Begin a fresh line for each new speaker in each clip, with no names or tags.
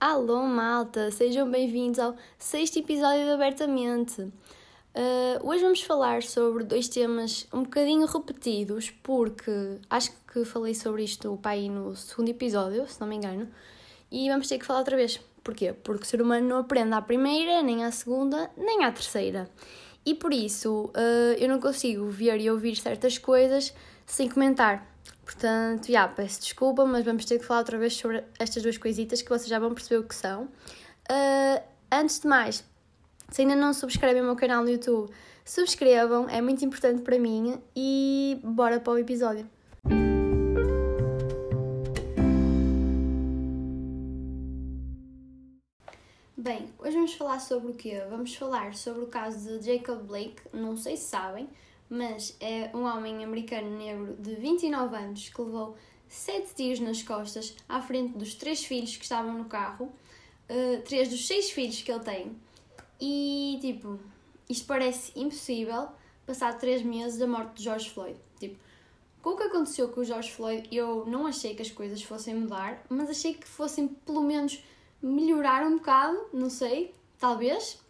Alô, malta! Sejam bem-vindos ao sexto episódio de Abertamente. Uh, hoje vamos falar sobre dois temas um bocadinho repetidos, porque acho que falei sobre isto pai no segundo episódio, se não me engano, e vamos ter que falar outra vez. Porquê? Porque o ser humano não aprende à primeira, nem à segunda, nem à terceira. E por isso uh, eu não consigo ver e ouvir certas coisas sem comentar. Portanto, já, yeah, peço desculpa, mas vamos ter que falar outra vez sobre estas duas coisitas que vocês já vão perceber o que são. Uh, antes de mais, se ainda não subscrevem o meu canal no YouTube, subscrevam, é muito importante para mim e bora para o episódio. Hoje vamos falar sobre o quê? Vamos falar sobre o caso de Jacob Blake, não sei se sabem, mas é um homem americano negro de 29 anos que levou 7 tiros nas costas à frente dos três filhos que estavam no carro, uh, três dos seis filhos que ele tem. E tipo, isto parece impossível passar 3 meses da morte de George Floyd. Tipo, com o que aconteceu com o George Floyd, eu não achei que as coisas fossem mudar, mas achei que fossem pelo menos melhorar um bocado, não sei, talvez,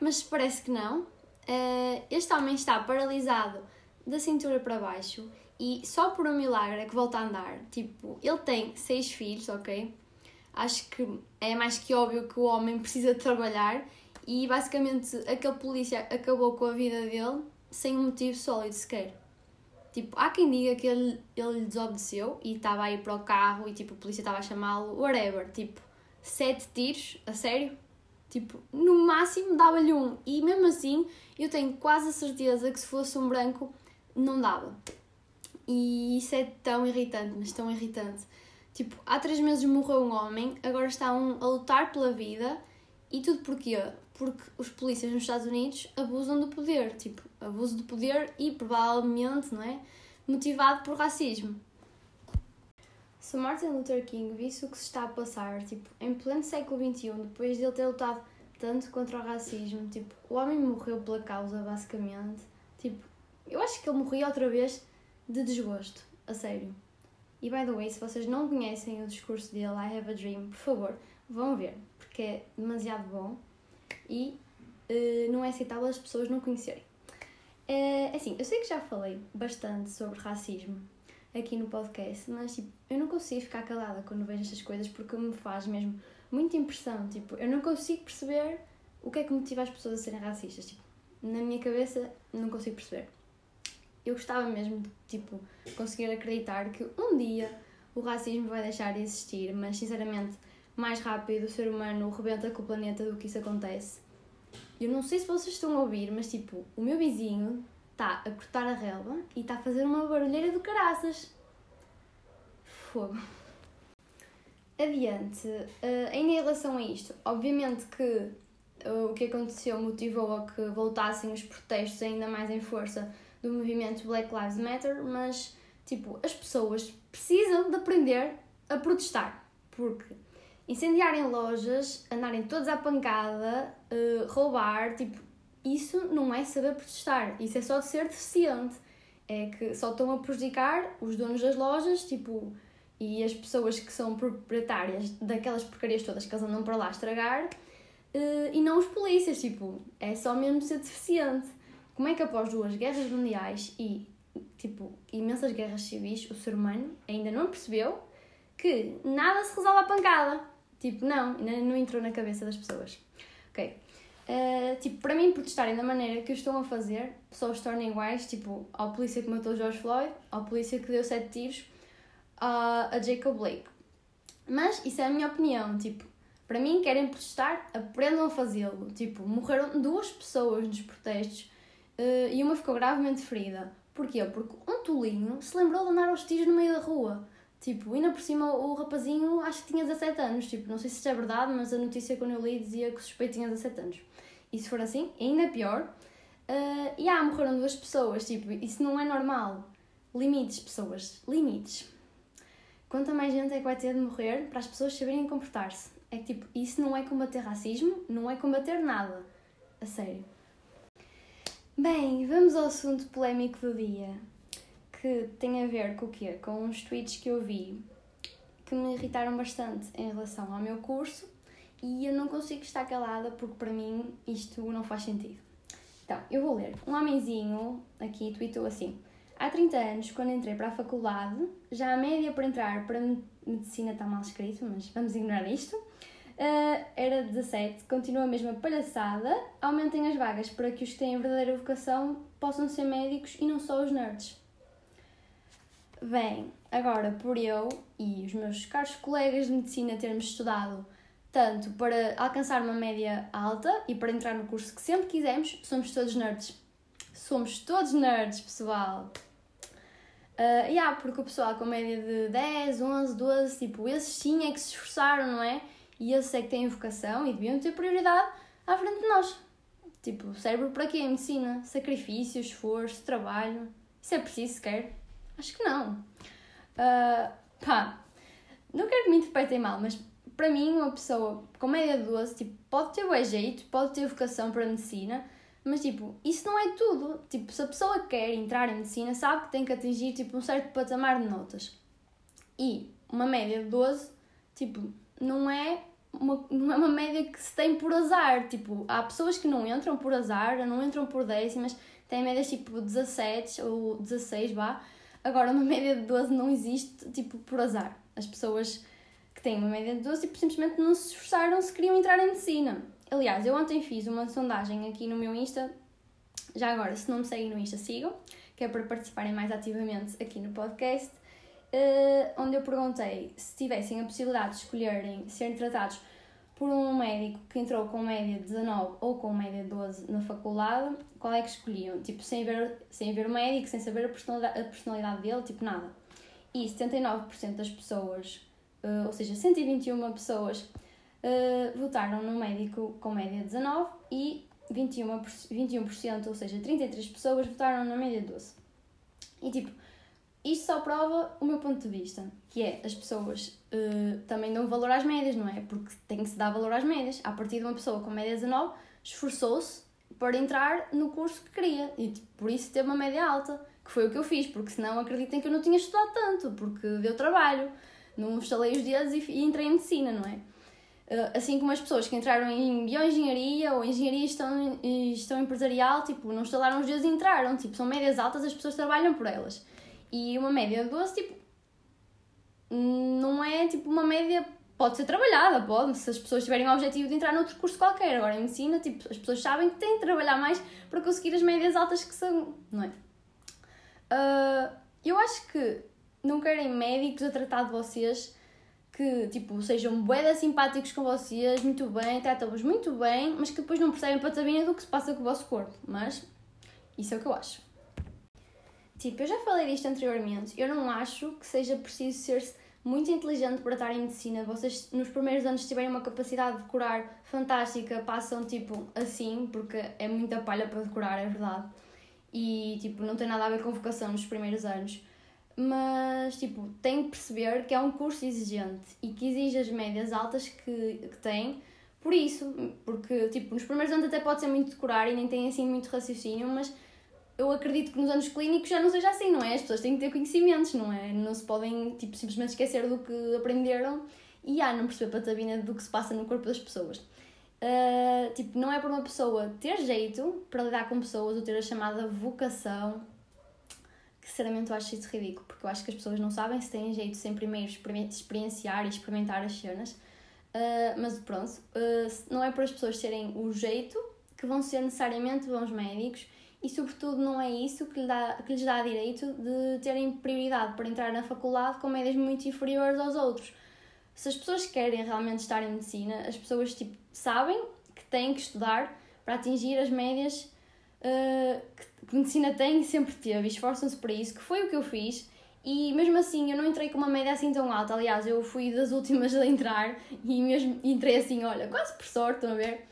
mas parece que não. Uh, este homem está paralisado da cintura para baixo e só por um milagre é que volta a andar. Tipo, ele tem seis filhos, ok? Acho que é mais que óbvio que o homem precisa de trabalhar e basicamente aquele polícia acabou com a vida dele sem um motivo sólido sequer. Tipo, há quem diga que ele, ele desobedeceu e estava a ir para o carro e tipo, a polícia estava a chamá-lo, whatever. Tipo, sete tiros, a sério? Tipo, no máximo dava-lhe um. E mesmo assim, eu tenho quase a certeza que se fosse um branco, não dava. E isso é tão irritante, mas tão irritante. Tipo, há três meses morreu um homem, agora está um a lutar pela vida. E tudo porquê? Porque os polícias nos Estados Unidos abusam do poder. Tipo, abuso do poder e provavelmente, não é? Motivado por racismo. Se Martin Luther King visse o que se está a passar, tipo, em pleno século XXI, depois de ele ter lutado tanto contra o racismo, tipo, o homem morreu pela causa, basicamente. Tipo, eu acho que ele morria outra vez de desgosto, a sério. E by the way, se vocês não conhecem o discurso dele, I Have a Dream, por favor, vão ver, porque é demasiado bom e uh, não é aceitável as pessoas não conhecerem. Uh, assim, eu sei que já falei bastante sobre racismo aqui no podcast, mas tipo, eu não consigo ficar calada quando vejo estas coisas porque me faz mesmo muita impressão. Tipo, eu não consigo perceber o que é que motiva as pessoas a serem racistas. Tipo, na minha cabeça não consigo perceber. Eu gostava mesmo de tipo, conseguir acreditar que um dia o racismo vai deixar de existir, mas sinceramente, mais rápido o ser humano rebenta com o planeta do que isso acontece. Eu não sei se vocês estão a ouvir, mas tipo, o meu vizinho está a cortar a relva e está a fazer uma barulheira do caraças. Fogo. Adiante, uh, ainda em relação a isto, obviamente que uh, o que aconteceu motivou a que voltassem os protestos ainda mais em força do movimento Black Lives Matter, mas tipo, as pessoas precisam de aprender a protestar, porque incendiarem lojas, andarem todos à pancada, uh, roubar, tipo, isso não é saber protestar, isso é só ser deficiente. É que só estão a prejudicar os donos das lojas, tipo, e as pessoas que são proprietárias daquelas porcarias todas que eles andam para lá estragar, eh, e não os polícias, tipo, é só mesmo ser deficiente. Como é que após duas guerras mundiais e, tipo, imensas guerras civis, o ser humano ainda não percebeu que nada se resolve à pancada? Tipo, não, ainda não entrou na cabeça das pessoas. Ok. Uh, tipo, para mim, protestarem da maneira que estão a fazer, só os torna iguais, tipo, ao polícia que matou George Floyd, ao polícia que deu sete tiros uh, a Jacob Blake. Mas isso é a minha opinião, tipo, para mim, querem protestar, aprendam a fazê-lo. Tipo, morreram duas pessoas nos protestos uh, e uma ficou gravemente ferida. Porquê? Porque um tolinho se lembrou de andar aos tiros no meio da rua. Tipo, ainda por cima o rapazinho acho que tinha 17 anos. Tipo, não sei se isto é verdade, mas a notícia quando eu li dizia que o suspeito tinha 17 anos. E se for assim, ainda pior. Uh, e ah, morreram duas pessoas, tipo, isso não é normal. Limites, pessoas, limites. Quanta mais gente é que vai ter de morrer para as pessoas saberem comportar-se? É que, tipo, isso não é combater racismo, não é combater nada. A sério. Bem, vamos ao assunto polémico do dia, que tem a ver com o quê? Com uns tweets que eu vi que me irritaram bastante em relação ao meu curso e eu não consigo estar calada porque para mim isto não faz sentido. Então, eu vou ler. Um homenzinho aqui tweetou assim: Há 30 anos, quando entrei para a faculdade, já a média para entrar para medicina está mal escrito, mas vamos ignorar isto. Uh, era 17, continua a mesma palhaçada. Aumentem as vagas para que os que têm verdadeira vocação possam ser médicos e não só os nerds. Bem, agora por eu e os meus caros colegas de medicina termos estudado tanto para alcançar uma média alta e para entrar no curso que sempre quisemos, somos todos nerds. Somos todos nerds, pessoal. Uh, yeah, porque o pessoal com média de 10, 11, 12, tipo, esses sim é que se esforçaram, não é? E esses é que têm vocação e deviam ter prioridade à frente de nós. Tipo, cérebro para quê? Medicina, sacrifício, esforço, trabalho. Isso é preciso sequer? Acho que não. Uh, pá, não quero que me interpretem mal, mas para mim, uma pessoa com média de 12, tipo, pode ter o jeito, pode ter vocação para medicina, mas, tipo, isso não é tudo. Tipo, se a pessoa quer entrar em medicina, sabe que tem que atingir, tipo, um certo patamar de notas. E uma média de 12, tipo, não é uma, não é uma média que se tem por azar. Tipo, há pessoas que não entram por azar, não entram por décimas, têm médias, tipo, 17 ou 16, vá. Agora, uma média de 12 não existe, tipo, por azar. As pessoas que têm uma média de 12, tipo, simplesmente não se esforçaram se queriam entrar em medicina. Aliás, eu ontem fiz uma sondagem aqui no meu Insta. Já agora, se não me seguem no Insta, sigam, que é para participarem mais ativamente aqui no podcast. Uh, onde eu perguntei se tivessem a possibilidade de escolherem serem tratados por um médico que entrou com média de 19 ou com média de 12 na faculdade, qual é que escolhiam? Tipo, sem ver, sem ver o médico, sem saber a personalidade, a personalidade dele, tipo, nada. E 79% das pessoas, uh, ou seja, 121 pessoas, uh, votaram no médico com média 19 e 21%, 21%, ou seja, 33 pessoas votaram na média 12. E tipo, isto só prova o meu ponto de vista, que é as pessoas uh, também dão valor às médias, não é? Porque tem que se dar valor às médias. A partir de uma pessoa com média 19 esforçou-se para entrar no curso que queria e tipo, por isso teve uma média alta, que foi o que eu fiz, porque senão acreditem que eu não tinha estudado tanto, porque deu trabalho, não instalei os dedos e, e entrei em medicina, não é? Eh, assim como as pessoas que entraram em bioengenharia ou engenharia e gestão, gestão empresarial, tipo, não instalaram os dedos e entraram, tipo, são médias altas, as pessoas trabalham por elas. E uma média de 12, tipo, não é, tipo, uma média, pode ser trabalhada, pode, se as pessoas tiverem o objetivo de entrar noutro curso qualquer. Agora, em medicina, tipo, as pessoas sabem que têm de trabalhar mais para conseguir as médias altas que são, não é? Uh, eu acho que não querem médicos a tratar de vocês que, tipo, sejam bué simpáticos com vocês, muito bem, tratam-vos muito bem, mas que depois não percebem patabinha do que se passa com o vosso corpo. Mas, isso é o que eu acho. Tipo, eu já falei disto anteriormente, eu não acho que seja preciso ser muito inteligente para estar em medicina. Vocês, nos primeiros anos, tiverem uma capacidade de decorar fantástica, passam, tipo, assim, porque é muita palha para decorar, é verdade. E, tipo, não tem nada a ver com vocação nos primeiros anos mas tipo, tem que perceber que é um curso exigente e que exige as médias altas que, que tem, por isso, porque tipo, nos primeiros anos até pode ser muito decorar e nem tem assim muito raciocínio, mas eu acredito que nos anos clínicos já não seja assim, não é? As pessoas têm que ter conhecimentos, não é? Não se podem tipo, simplesmente esquecer do que aprenderam e ah, não perceber patabina do que se passa no corpo das pessoas. Uh, tipo, não é para uma pessoa ter jeito para lidar com pessoas ou ter a chamada vocação sinceramente eu acho isso ridículo, porque eu acho que as pessoas não sabem se têm jeito sem primeiro experienciar e experimentar as cenas. Uh, mas pronto, uh, não é para as pessoas terem o jeito que vão ser necessariamente bons médicos e, sobretudo, não é isso que, lhe dá, que lhes dá direito de terem prioridade para entrar na faculdade com médias muito inferiores aos outros. Se as pessoas querem realmente estar em medicina, as pessoas tipo, sabem que têm que estudar para atingir as médias uh, que, que medicina tem e sempre teve, e esforçam-se para isso, que foi o que eu fiz. E mesmo assim, eu não entrei com uma média assim tão alta. Aliás, eu fui das últimas a entrar e mesmo entrei assim, olha, quase por sorte, estão a ver?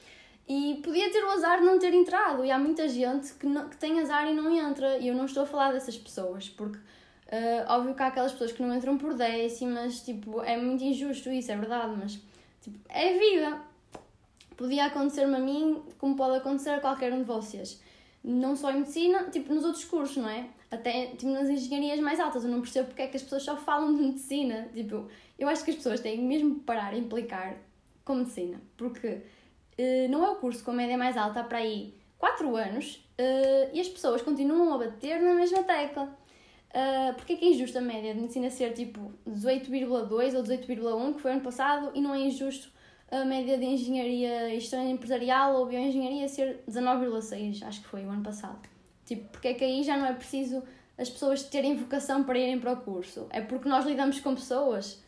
E podia ter o azar de não ter entrado. E há muita gente que, não, que tem azar e não entra. E eu não estou a falar dessas pessoas, porque uh, óbvio que há aquelas pessoas que não entram por décimas, tipo, é muito injusto isso, é verdade, mas tipo, é vida. Podia acontecer-me a mim, como pode acontecer a qualquer um de vocês. Não só em medicina, tipo nos outros cursos, não é? Até tipo, nas engenharias mais altas. Eu não percebo porque é que as pessoas só falam de medicina. Tipo, eu acho que as pessoas têm mesmo que parar a implicar com medicina, porque uh, não é o curso com a média mais alta para aí 4 anos uh, e as pessoas continuam a bater na mesma tecla. Uh, porque é que é injusto a média de medicina ser tipo 18,2 ou 18,1, que foi ano passado, e não é injusto a média de engenharia e gestão empresarial ou bioengenharia ser 19,6, acho que foi o ano passado. Tipo, porque é que aí já não é preciso as pessoas terem vocação para irem para o curso? É porque nós lidamos com pessoas.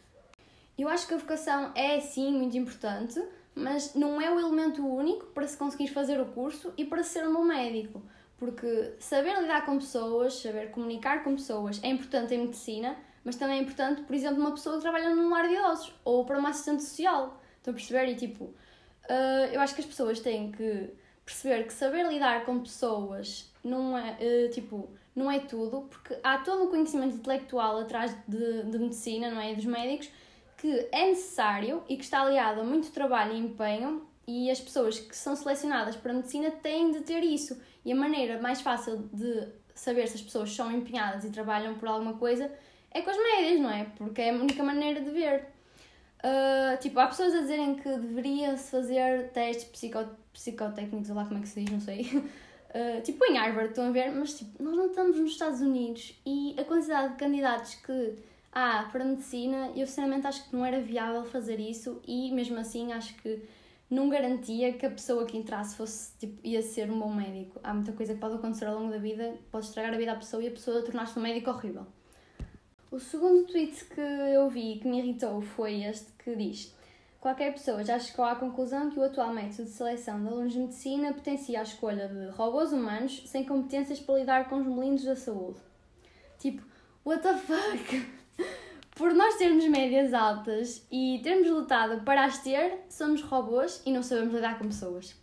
Eu acho que a vocação é sim muito importante, mas não é o elemento único para se conseguir fazer o curso e para ser um bom médico. Porque saber lidar com pessoas, saber comunicar com pessoas é importante em medicina, mas também é importante, por exemplo, uma pessoa que trabalha num lar de idosos ou para uma assistente social. Estão a perceber? E tipo, uh, eu acho que as pessoas têm que perceber que saber lidar com pessoas não é, uh, tipo, não é tudo, porque há todo o conhecimento intelectual atrás de, de medicina, não é? Dos médicos, que é necessário e que está aliado a muito trabalho e empenho, e as pessoas que são selecionadas para a medicina têm de ter isso. E a maneira mais fácil de saber se as pessoas são empenhadas e trabalham por alguma coisa é com as médias, não é? Porque é a única maneira de ver. Uh, tipo, há pessoas a dizerem que deveria-se fazer testes psico psicotécnicos, ou lá como é que se diz, não sei. Uh, tipo em Harvard, estão a ver? Mas tipo, nós não estamos nos Estados Unidos e a quantidade de candidatos que há para medicina, eu sinceramente acho que não era viável fazer isso e mesmo assim acho que não garantia que a pessoa que entrasse fosse, tipo, ia ser um bom médico. Há muita coisa que pode acontecer ao longo da vida, pode estragar a vida à pessoa e a pessoa tornar-se um médico horrível. O segundo tweet que eu vi que me irritou foi este que diz: Qualquer pessoa já chegou à conclusão que o atual método de seleção de alunos de medicina potencia a escolha de robôs humanos sem competências para lidar com os melinos da saúde. Tipo, what the fuck? Por nós termos médias altas e termos lutado para as ter, somos robôs e não sabemos lidar com pessoas.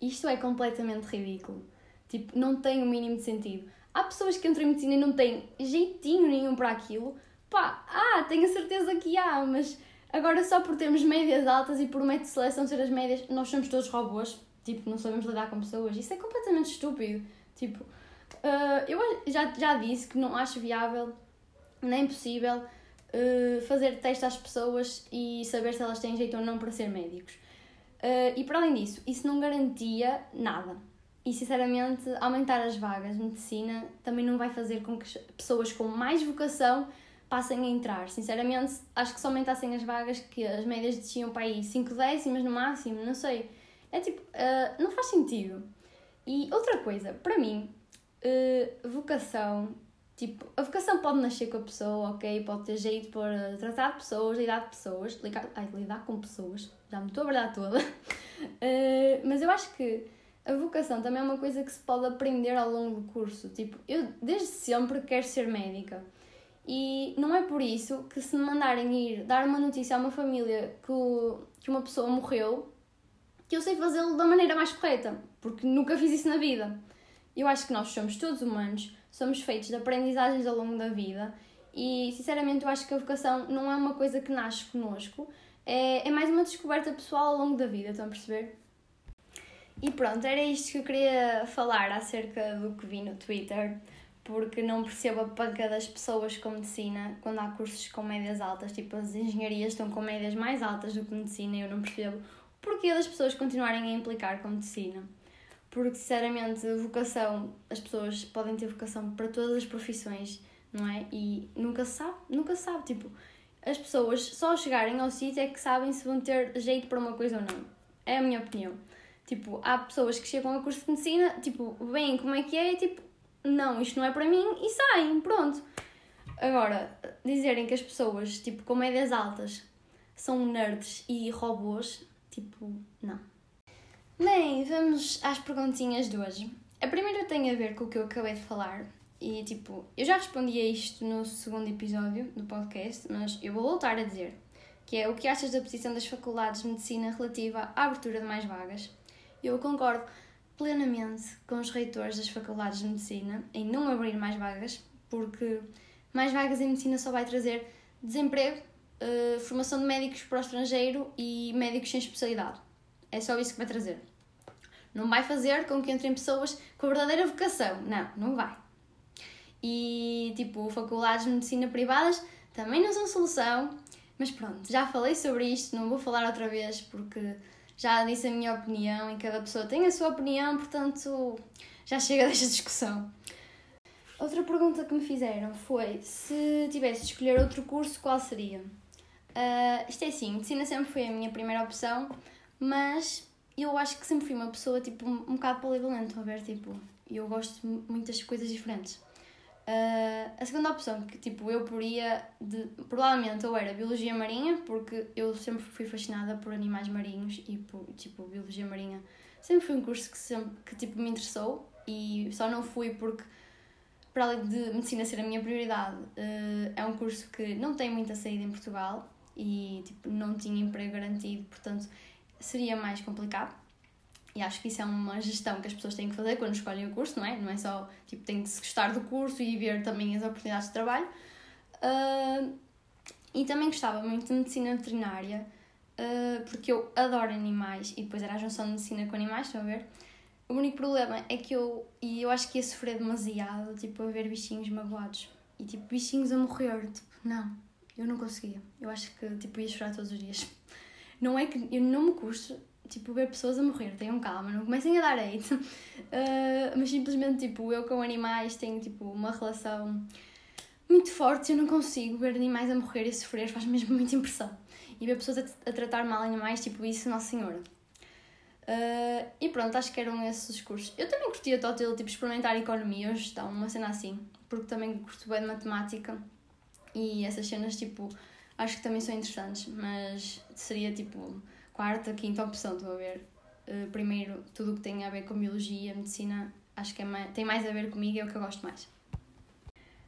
Isto é completamente ridículo. Tipo, não tem o mínimo de sentido há pessoas que entram em medicina e não têm jeitinho nenhum para aquilo. Pá, ah, tenho a certeza que há, mas agora só por termos médias altas e por método de seleção ser as médias, nós somos todos robôs. Tipo, não sabemos lidar com pessoas. Isso é completamente estúpido. Tipo, uh, eu já, já disse que não acho viável nem possível uh, fazer teste às pessoas e saber se elas têm jeito ou não para ser médicos. Uh, e para além disso, isso não garantia nada e sinceramente, aumentar as vagas de medicina também não vai fazer com que pessoas com mais vocação passem a entrar. Sinceramente, acho que se aumentassem as vagas, que as médias desciam para aí 5 décimas no máximo, não sei. É tipo, uh, não faz sentido. E outra coisa, para mim, uh, vocação, tipo, a vocação pode nascer com a pessoa, ok? Pode ter jeito para tratar de pessoas, lidar de pessoas, lidar, ai, lidar com pessoas, já me estou a verdade toda. Mas eu acho que a vocação também é uma coisa que se pode aprender ao longo do curso. Tipo, eu desde sempre quero ser médica. E não é por isso que se me mandarem ir dar uma notícia a uma família que, que uma pessoa morreu, que eu sei fazê-lo da maneira mais correta, porque nunca fiz isso na vida. Eu acho que nós somos todos humanos, somos feitos de aprendizagens ao longo da vida e, sinceramente, eu acho que a vocação não é uma coisa que nasce connosco, é, é mais uma descoberta pessoal ao longo da vida, estão a perceber? E pronto, era isto que eu queria falar acerca do que vi no Twitter, porque não percebo a panca das pessoas com medicina quando há cursos com médias altas, tipo as engenharias estão com médias mais altas do que medicina eu não percebo o porquê das pessoas continuarem a implicar com medicina. Porque, sinceramente, vocação, as pessoas podem ter vocação para todas as profissões, não é? E nunca se sabe, nunca se sabe. Tipo, as pessoas só chegarem ao sítio é que sabem se vão ter jeito para uma coisa ou não. É a minha opinião. Tipo, há pessoas que chegam ao curso de medicina, tipo, veem como é que é e tipo, não, isto não é para mim e saem, pronto. Agora, dizerem que as pessoas, tipo, com médias altas são nerds e robôs, tipo, não. Bem, vamos às perguntinhas de hoje. A primeira tem a ver com o que eu acabei de falar. E tipo, eu já respondi a isto no segundo episódio do podcast, mas eu vou voltar a dizer, que é o que achas da posição das faculdades de medicina relativa à abertura de mais vagas? Eu concordo plenamente com os reitores das faculdades de medicina em não abrir mais vagas, porque mais vagas em medicina só vai trazer desemprego, uh, formação de médicos para o estrangeiro e médicos sem especialidade. É só isso que vai trazer. não vai fazer com que entrem pessoas com a verdadeira vocação. Não, não vai. E, tipo, faculdades de medicina privadas também não são solução. Mas pronto, já falei sobre isto, não vou falar outra vez porque já disse a minha opinião e cada pessoa tem a sua opinião, portanto já chega desta discussão. Outra pergunta que me fizeram foi se tivesse de escolher outro curso, qual seria? Uh, isto é assim, medicina sempre foi a minha primeira opção, mas eu acho que sempre fui uma pessoa tipo um, um bocado polivalente, a ver, tipo, eu gosto de muitas coisas diferentes. Uh, a segunda opção, que tipo, eu poria, de, provavelmente ou era Biologia Marinha, porque eu sempre fui fascinada por animais marinhos e por, tipo, Biologia Marinha sempre foi um curso que, sempre, que tipo, me interessou e só não fui porque, para além de Medicina ser a minha prioridade, uh, é um curso que não tem muita saída em Portugal e tipo, não tinha emprego garantido, portanto seria mais complicado. E acho que isso é uma gestão que as pessoas têm que fazer quando escolhem o curso, não é? Não é só, tipo, tem que se gostar do curso e ver também as oportunidades de trabalho. Uh, e também gostava muito de medicina veterinária, uh, porque eu adoro animais e depois era a junção de medicina com animais, estão a ver? O único problema é que eu, e eu acho que ia sofrer demasiado, tipo, a ver bichinhos magoados e, tipo, bichinhos a morrer, tipo, não, eu não conseguia. Eu acho que, tipo, ia chorar todos os dias. Não é que eu não me custo tipo, ver pessoas a morrer, tenham calma, não comecem a dar hate. Uh, mas simplesmente, tipo, eu com animais tenho, tipo, uma relação muito forte, eu não consigo ver animais a morrer e sofrer, faz mesmo muita impressão. E ver pessoas a, a tratar mal animais, tipo, isso, Nossa Senhora. Uh, e pronto, acho que eram esses os cursos. Eu também curtia total, tipo, experimentar economia gestão, uma cena assim, porque também curto bem de matemática e essas cenas, tipo, acho que também são interessantes, mas seria, tipo, quarta, quinta opção, estou a ver. Uh, primeiro, tudo o que tem a ver com biologia, medicina, acho que é mais, tem mais a ver comigo, é o que eu gosto mais.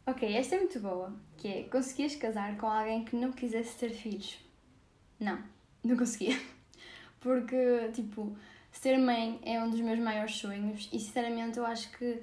Ok, esta é muito boa, que é, conseguias casar com alguém que não quisesse ter filhos? Não, não conseguia. Porque, tipo, ser mãe é um dos meus maiores sonhos e, sinceramente, eu acho que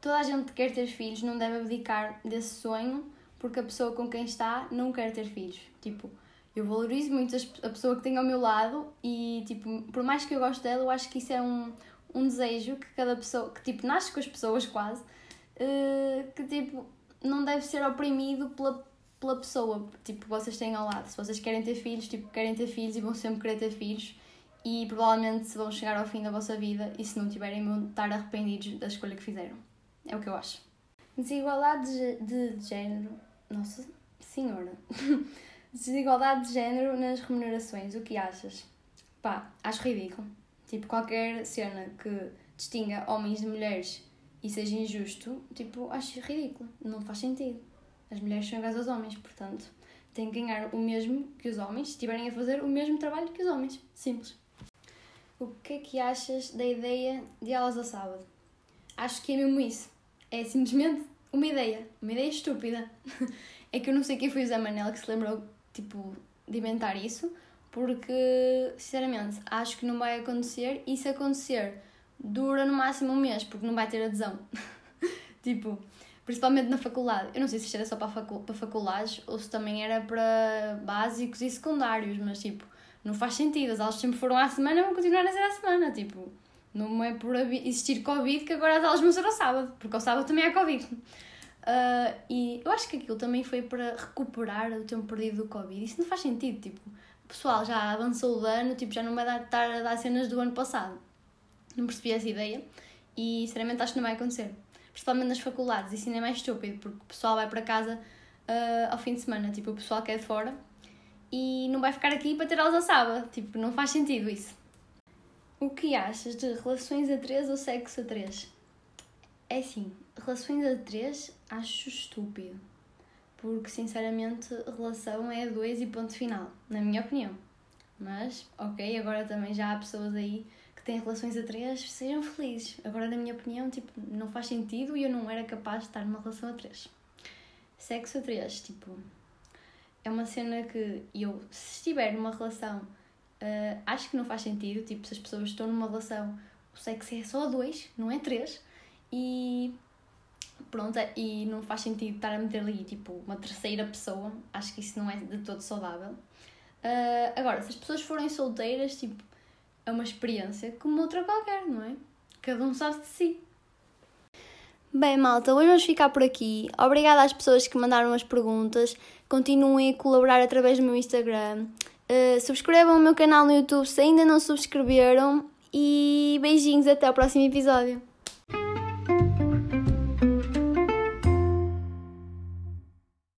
toda a gente que quer ter filhos não deve abdicar desse sonho porque a pessoa com quem está não quer ter filhos. Tipo, eu valorizo muito a pessoa que tenho ao meu lado e, tipo, por mais que eu goste dela, eu acho que isso é um, um desejo que cada pessoa, que, tipo, nasce com as pessoas quase, uh, que, tipo, não deve ser oprimido pela, pela pessoa, tipo, vocês têm ao lado. Se vocês querem ter filhos, tipo, querem ter filhos e vão sempre querer ter filhos e provavelmente vão chegar ao fim da vossa vida e se não tiverem vão estar arrependidos da escolha que fizeram. É o que eu acho. Desigualdade de, de género. Nossa senhora. Desigualdade de género nas remunerações, o que achas? Pá, acho ridículo. Tipo, qualquer cena que distinga homens de mulheres e seja injusto, tipo, acho ridículo. Não faz sentido. As mulheres são iguais aos homens, portanto, têm que ganhar o mesmo que os homens se estiverem a fazer o mesmo trabalho que os homens. Simples. O que é que achas da ideia de aulas ao sábado? Acho que é mesmo isso. É simplesmente uma ideia. Uma ideia estúpida. é que eu não sei quem foi o Zé Manel que se lembrou tipo, de inventar isso, porque, sinceramente, acho que não vai acontecer e se acontecer, dura no máximo um mês, porque não vai ter adesão. tipo, principalmente na faculdade. Eu não sei se isto era só para, facu para faculdades ou se também era para básicos e secundários, mas tipo, não faz sentido. As aulas sempre foram à semana vão continuar a ser à semana. Tipo, não é por existir Covid que agora as aulas vão ser ao sábado, porque ao sábado também há Covid. Uh, e eu acho que aquilo também foi para recuperar o tempo perdido do Covid. Isso não faz sentido, tipo, o pessoal já avançou o ano, tipo, já não vai dar, estar a dar cenas do ano passado. Não percebi essa ideia e, sinceramente, acho que não vai acontecer. Principalmente nas faculdades, isso ainda é mais estúpido, porque o pessoal vai para casa uh, ao fim de semana, tipo, o pessoal que é de fora e não vai ficar aqui para ter aulas ao sábado. Tipo, não faz sentido isso. O que achas de relações a três ou sexo a três? É assim, relações a três acho estúpido. Porque, sinceramente, relação é a dois e ponto final, na minha opinião. Mas, ok, agora também já há pessoas aí que têm relações a três, sejam felizes. Agora, na minha opinião, tipo, não faz sentido e eu não era capaz de estar numa relação a três. Sexo a três, tipo, é uma cena que eu, se estiver numa relação, uh, acho que não faz sentido. Tipo, se as pessoas estão numa relação, o sexo é só a dois, não é três. E pronto, e não faz sentido estar a meter ali tipo uma terceira pessoa, acho que isso não é de todo saudável. Uh, agora, se as pessoas forem solteiras, tipo, é uma experiência como outra qualquer, não é? Cada um sabe de si. Bem, malta, hoje vamos ficar por aqui. Obrigada às pessoas que mandaram as perguntas. Continuem a colaborar através do meu Instagram. Uh, subscrevam o meu canal no YouTube se ainda não subscreveram. E beijinhos, até o próximo episódio.